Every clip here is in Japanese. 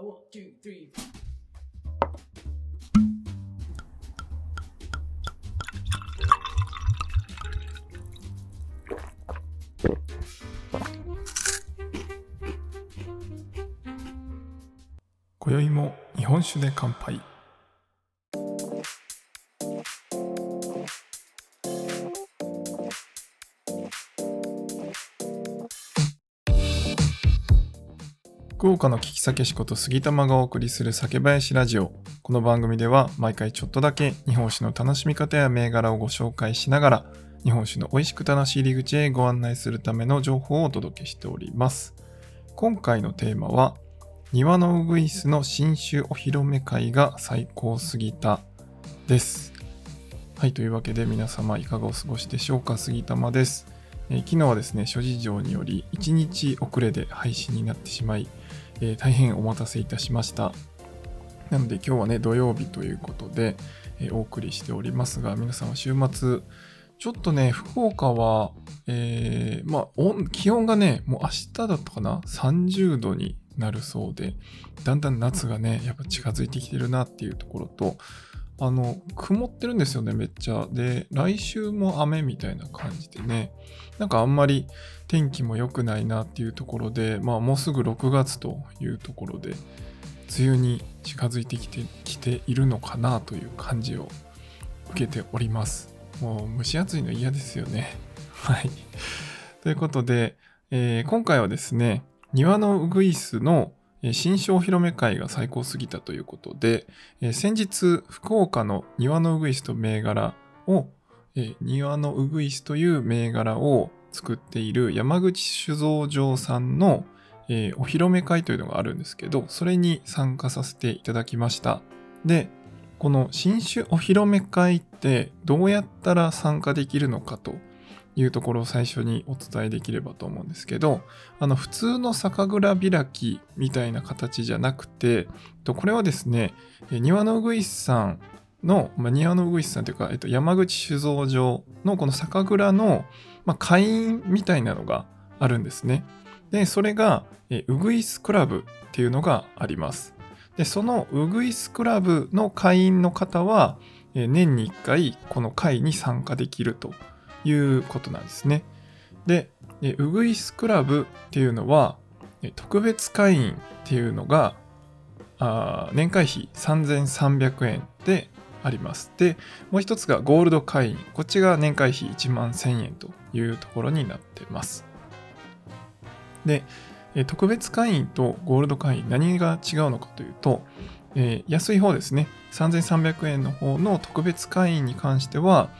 A one, two, three. 今宵も日本酒で乾杯福岡の聞き酒師こと杉玉がお送りする酒林ラジオ。この番組では毎回ちょっとだけ日本酒の楽しみ方や銘柄をご紹介しながら日本酒の美味しく楽しい入り口へご案内するための情報をお届けしております。今回のテーマは庭のウグイスの新種お披露目会が最高すぎたです。はい、というわけで皆様いかがお過ごしでしょうか。杉玉です、昨日はですね、諸事情により1日遅れで配信になってしまい、えー大変お待たせいたしました。なので今日はね、土曜日ということで、えーお送りしておりますが、皆さんは週末、ちょっとね、福岡は、えーまあ、気温がね、もう明日だったかな ?30 度になるそうで、だんだん夏がね、やっぱ近づいてきてるなっていうところと、あの、曇ってるんですよね、めっちゃ。で、来週も雨みたいな感じでね、なんかあんまり天気も良くないなっていうところで、まあもうすぐ6月というところで、梅雨に近づいてきてきているのかなという感じを受けております。もう蒸し暑いの嫌ですよね。はい。ということで、えー今回はですね、庭のウグイスの新商お披露目会が最高すぎたということで、先日、福岡の庭のウグイスと銘柄を、庭のウグイスという銘柄を作っている山口酒造場さんの、お披露目会というのがあるんですけど、それに参加させていただきました。で、この新酒お披露目会ってどうやったら参加できるのかというところを最初にお伝えできればと思うんですけど、あの普通の酒蔵開きみたいな形じゃなくて、これはですね、庭のウグイスさんの、まあ、庭のウグイスさんというか、えっと、山口酒造場のこの酒蔵の、まあ、会員みたいなのがあるんですね。で、それが、えウグイスクラブっていうのがあります。で、そのウグイスクラブの会員の方は、年に1回この会に参加できるということなんですね。で、ウグイスクラブっていうのは、特別会員っていうのが、年会費3300円であります。で、もう一つがゴールド会員。こっちが年会費1万1000円というところになってます。で、特別会員とゴールド会員何が違うのかというと、えー安い方ですね。3300円の方の特別会員に関しては、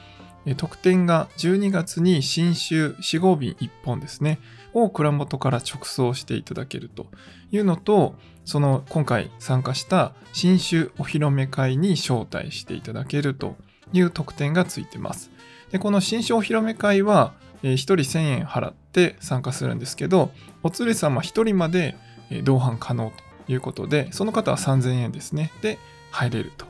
特典が12月に新酒4合瓶1本ですね、を蔵元から直送していただけるというのと、その今回参加した新酒お披露目会に招待していただけるという特典がついてます。で、この新酒お披露目会は、えー1人1000円払って参加するんですけど、お連れ様1人まで同伴可能ということで、その方は3000円ですね。で、入れると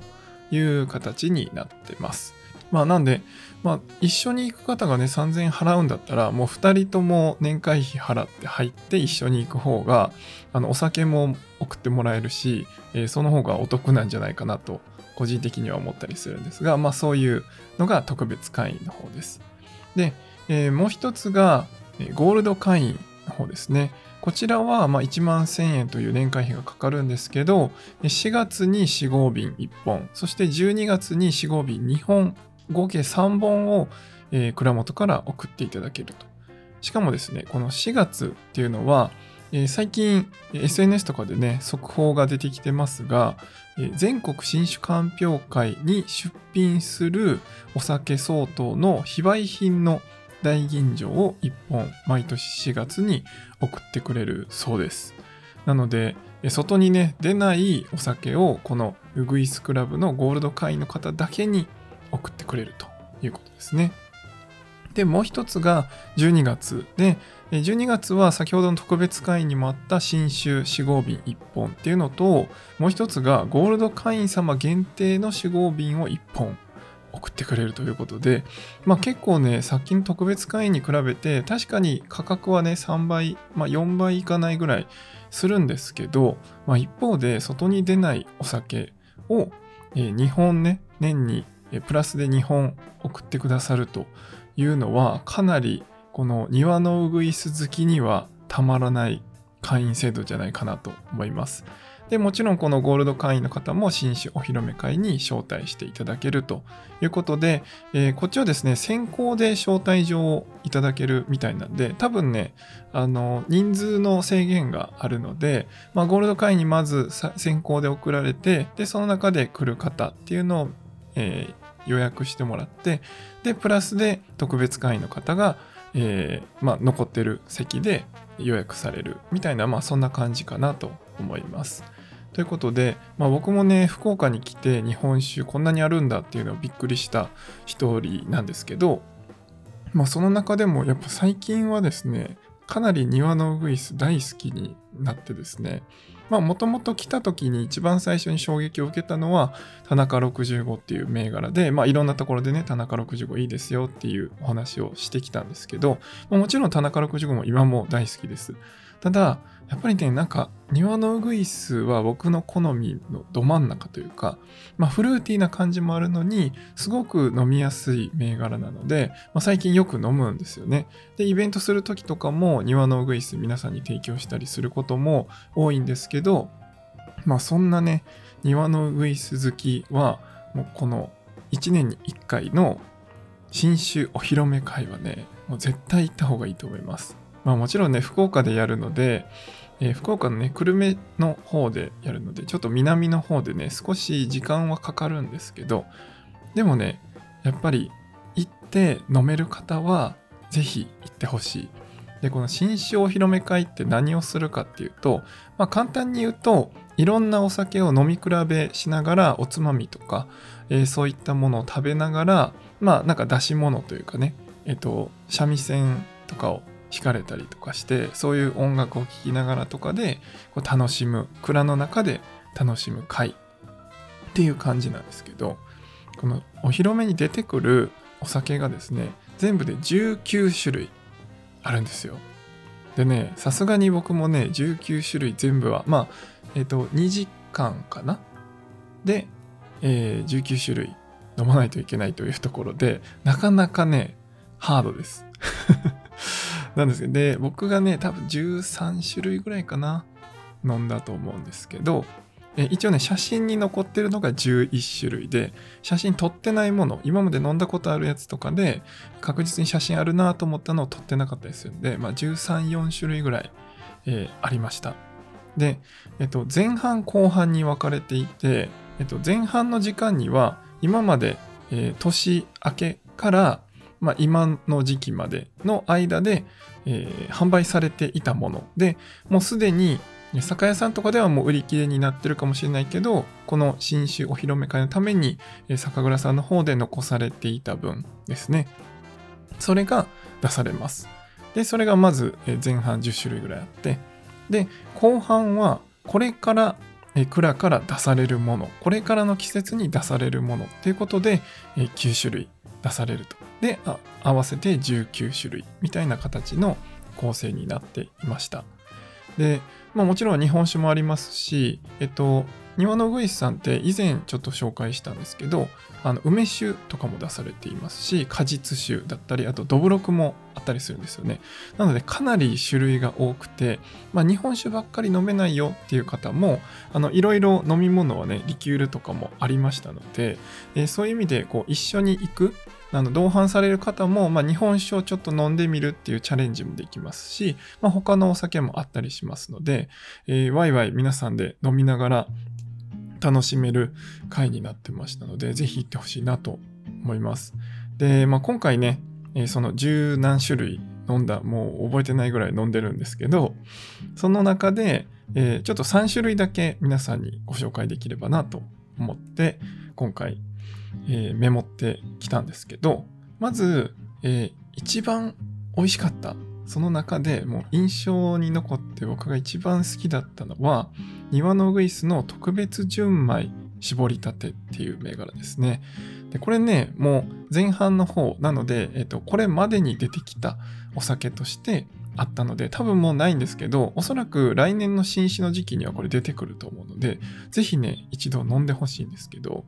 いう形になってます。まあなんで、まあ一緒に行く方がね3000円払うんだったら、もう2人とも年会費払って入って一緒に行く方が、あのお酒も送ってもらえるし、えーその方がお得なんじゃないかなと、個人的には思ったりするんですが、まあそういうのが特別会員の方です。で、えーもう一つが、ゴールド会員の方ですね。こちらはま1万1000円という年会費がかかるんですけど、4月に4合瓶1本、そして12月に4合瓶2本、合計3本を、えー蔵元から送っていただけると。しかもですね、この4月っていうのは、えー最近 SNS とかでね、速報が出てきてますが、えー全国新酒鑑評会に出品するお酒相当の非売品の大吟醸を1本毎年4月に送ってくれるそうです。なので、外にね、出ないお酒をこのウグイスクラブのゴールド会員の方だけに送ってくれるということですね。で、もう一つが12月で、12月は先ほどの特別会員にもあった新酒4合瓶1本っていうのと、もう一つがゴールド会員様限定の4合瓶を1本送ってくれるということで、まあ結構ね、さっきの特別会員に比べて、確かに価格はね、3倍、まあ4倍いかないぐらいするんですけど、まあ、一方で外に出ないお酒を、えー、2本ね年にプラスで2本送ってくださるというのはかなりこの庭のウグイス好きにはたまらない会員制度じゃないかなと思います。で、もちろんこのゴールド会員の方も新種お披露目会に招待していただけるということで、えー、こっちはですね、先行で招待状をいただけるみたいなんで、多分ね、あの、人数の制限があるので、まあ、ゴールド会員にまず先行で送られて、で、その中で来る方っていうのを、えー、予約してもらって、で、プラスで特別会員の方が、えー、まあ、残ってる席で予約されるみたいな、まあ、そんな感じかなと思います。ということで、まあ、僕もね、福岡に来て日本酒こんなにあるんだっていうのをびっくりした一人なんですけど、まあ、その中でもやっぱ最近はですね、かなり庭のウグイス大好きになってですね、もともと来た時に一番最初に衝撃を受けたのは田中65っていう銘柄で、まあいろんなところでね、田中65いいですよっていうお話をしてきたんですけど、もちろん田中65も今も大好きです。ただ、やっぱりね、なんか庭のウグイスは僕の好みのど真ん中というか、まあフルーティーな感じもあるのに、すごく飲みやすい銘柄なので、まあ、最近よく飲むんですよね。で、イベントする時とかも庭のウグイス皆さんに提供したりすることも多いんですけど、まあそんなね、庭のウグイス好きは、もうこの1年に1回の新種お披露目会はね、もう絶対行った方がいいと思います。まあもちろんね、福岡でやるので、えー、福岡のね、久留米の方でやるので、ちょっと南の方でね、少し時間はかかるんですけど、でもね、やっぱり行って飲める方は、ぜひ行ってほしい。で、この新酒お披露目会って何をするかっていうと、まあ簡単に言うと、いろんなお酒を飲み比べしながら、おつまみとか、えー、そういったものを食べながら、まあなんか出し物というかね、えっ、ー、と、三味線とかを弾かれたりとかしてそういう音楽を聴きながらとかでこう楽しむ蔵の中で楽しむ会っていう感じなんですけどこのお披露目に出てくるお酒がですね全部で19種類あるんですよ。でねさすがに僕もね19種類全部はまあえっ、ー、と2時間かな？で、えー、19種類飲まないといけないというところでなかなかねハードです。なんですけど、で、僕がね、多分13種類ぐらいかな、飲んだと思うんですけど、一応ね、写真に残ってるのが11種類で、写真撮ってないもの、今まで飲んだことあるやつとかで、確実に写真あるなと思ったのを撮ってなかったりするんで、まあ、13、4種類ぐらい、えー、ありました。で、えっと、前半後半に分かれていて、えっと、前半の時間には、今まで、えー、年明けから、まあ、今の時期までの間で、えー、販売されていたもの。でもうすでに酒屋さんとかではもう売り切れになってるかもしれないけどこの新酒お披露目会のために酒蔵さんの方で残されていた分ですね。それが出されます。でそれがまず前半10種類ぐらいあって。で後半はこれから蔵から出されるもの。これからの季節に出されるものということで9種類出されると。で合わせて19種類みたいな形の構成になっていました。で、まあ、もちろん日本酒もありますしえっと庭のグイスさんって以前ちょっと紹介したんですけどあの梅酒とかも出されていますし果実酒だったりあとどぶろくもあったりするんですよね。なのでかなり種類が多くて、まあ、日本酒ばっかり飲めないよっていう方もいろいろ飲み物はねリキュールとかもありましたので、えー、そういう意味でこう一緒に行くあの同伴される方も、まあ、日本酒をちょっと飲んでみるっていうチャレンジもできますし、まあ、他のお酒もあったりしますので、えー、ワイワイ皆さんで飲みながら楽しめる回になってましたので、ぜひ行ってほしいなと思います。で、まあ、今回ね、その十何種類飲んだ、もう覚えてないぐらい飲んでるんですけど、その中で、えー、ちょっと3種類だけ皆さんにご紹介できればなと思って、今回えー、メモってきたんですけど、まず、えー、一番美味しかった。その中でもう印象に残って僕が一番好きだったのは、庭のウグイスの特別純米絞りたてっていう銘柄ですね。で、これね、もう前半の方なので、えっ、と、これまでに出てきたお酒として、あったので、多分もうないんですけど、おそらく来年の新酒の時期にはこれ出てくると思うので、ぜひね、一度飲んでほしいんですけど、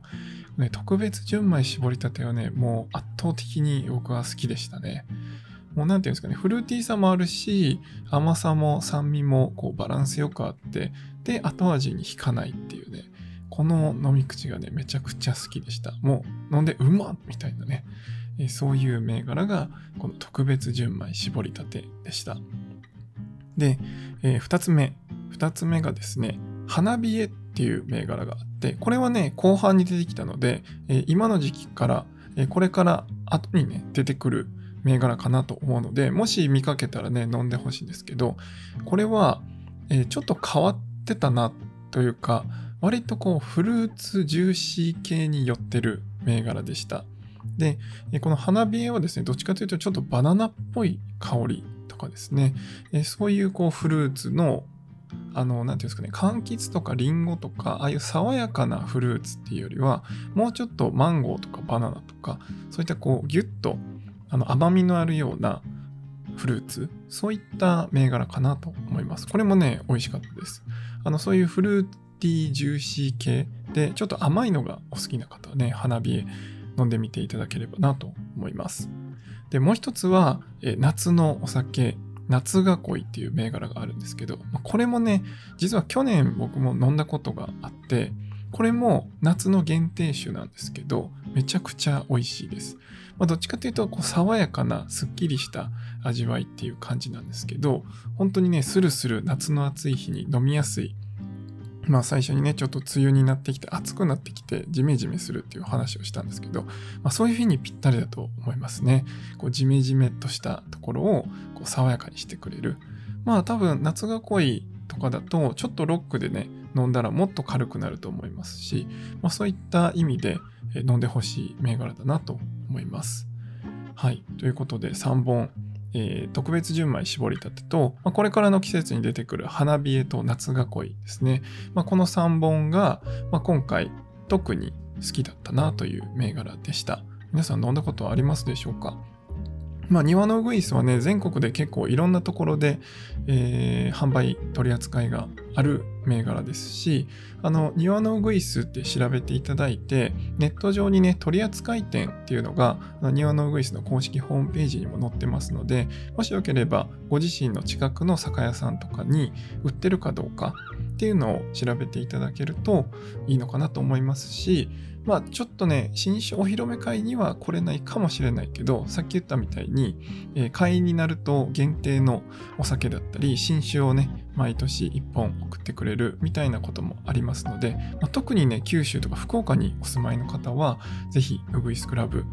ね、特別純米絞りたてはね、もう圧倒的に僕は好きでしたね。もうなんていうんですかね、フルーティーさもあるし、甘さも酸味もこうバランスよくあって、で、後味に引かないっていうね、この飲み口がね、めちゃくちゃ好きでした。もう飲んでうまっみたいなね、えそういう銘柄がこの特別純米絞りたてでした。で、えー、2つ目。2つ目がですね、花冷えっていう銘柄があって、これはね、後半に出てきたので、えー、今の時期から、えー、これから後にね、出てくる銘柄かなと思うので、もし見かけたらね、飲んでほしいんですけど、これは、えー、ちょっと変わってたなというか、割とこうフルーツジューシー系に寄ってる銘柄でした。で、この花冷えはですね、どっちかというとちょっとバナナっぽい香りとかですね、そういうこうフルーツの、あの、なんていうんですかね、柑橘とかリンゴとか、ああいう爽やかなフルーツっていうよりは、もうちょっとマンゴーとかバナナとか、そういったこうギュッとあの甘みのあるようなフルーツ、そういった銘柄かなと思います。これもね、美味しかったです。あの、そういうフルーティージューシー系で、ちょっと甘いのがお好きな方はね、花冷え飲んでみていただければなと思います。で、もう一つは、え夏のお酒、夏囲いっていう銘柄があるんですけど、これもね、実は去年僕も飲んだことがあって、これも夏の限定酒なんですけど、めちゃくちゃ美味しいです。まあ、どっちかというと、こう爽やかな、すっきりした味わいっていう感じなんですけど、本当にね、スルスル夏の暑い日に飲みやすいまあ最初にね、ちょっと梅雨になってきて暑くなってきてジメジメするっていう話をしたんですけど、まあそういう日にぴったりだと思いますね。こうジメジメとしたところをこう爽やかにしてくれる。まあ多分夏が濃いとかだとちょっとロックでね、飲んだらもっと軽くなると思いますし、まあそういった意味で飲んでほしい銘柄だなと思います。はい。ということで3本えー、特別純米絞りたてと、まあ、これからの季節に出てくる花冷えと夏囲いですね。まあ、この3本が、まあ、今回特に好きだったなという銘柄でした。皆さん飲んだことはありますでしょうか？まあ、庭のウグイスはね、全国で結構いろんなところで、えー、販売、取り扱いがある銘柄ですし、あの、庭のウグイスって調べていただいて、ネット上にね、取扱店っていうのが、あの庭のウグイスの公式ホームページにも載ってますので、もしよければ、ご自身の近くの酒屋さんとかに売ってるかどうかっていうのを調べていただけるといいのかなと思いますし、まあちょっとね、新酒お披露目会には来れないかもしれないけど、さっき言ったみたいに、えー、会員になると限定のお酒だったり、新酒をね、毎年1本送ってくれるみたいなこともありますので、まあ、特にね、九州とか福岡にお住まいの方は、ぜひ、ウグイスクラブ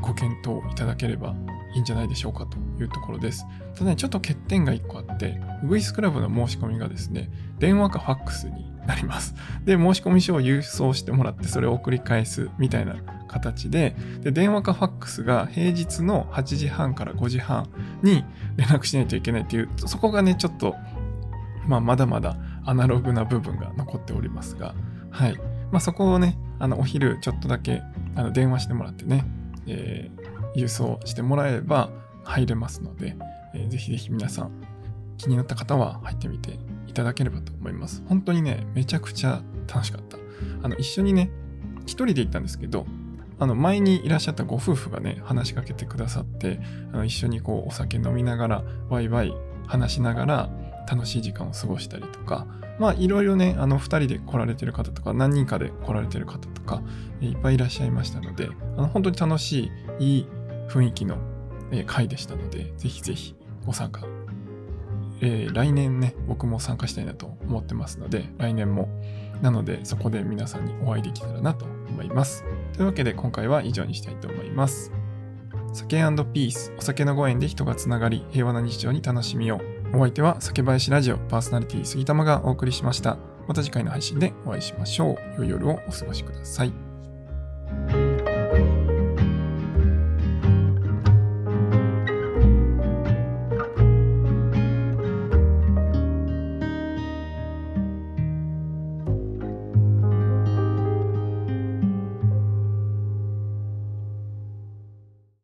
ご検討いただければいいんじゃないでしょうかというところです。ただね、ちょっと欠点が1個あって、ウグイスクラブの申し込みがですね、電話かファックスになります。で、申込書を郵送してもらって、それを送り返すみたいな形で、で、電話かファックスが平日の8時半から5時半に連絡しないといけないっていう、そこがね、ちょっと、まあ、まだまだアナログな部分が残っておりますが、はい。まあ、そこをね、あの、お昼ちょっとだけ、あの、電話してもらってね、えー、郵送してもらえれば入れますので、えー、ぜひぜひ皆さん気になった方は入ってみていただければと思います。本当にね、めちゃくちゃ楽しかった。あの、一緒にね、一人で行ったんですけど、あの、前にいらっしゃったご夫婦がね、話しかけてくださって、あの一緒にこう、お酒飲みながら、ワイワイ話しながら、楽しい時間を過ごしたりとか、まあ、いろいろね、あの、二人で来られてる方とか、何人かで来られてる方とか、いっぱいいらっしゃいましたので、あの、本当に楽しい、いい雰囲気の会でしたので、ぜひぜひご参加えー、来年ね、僕も参加したいなと思ってますので、来年も。なので、そこで皆さんにお会いできたらなと思います。というわけで、今回は以上にしたいと思います。酒ピース、お酒のご縁で人がつながり、平和な日常に楽しみよう。お相手は酒林ラジオパーソナリティ杉玉がお送りしました。また次回の配信でお会いしましょう。良い夜をお過ごしください。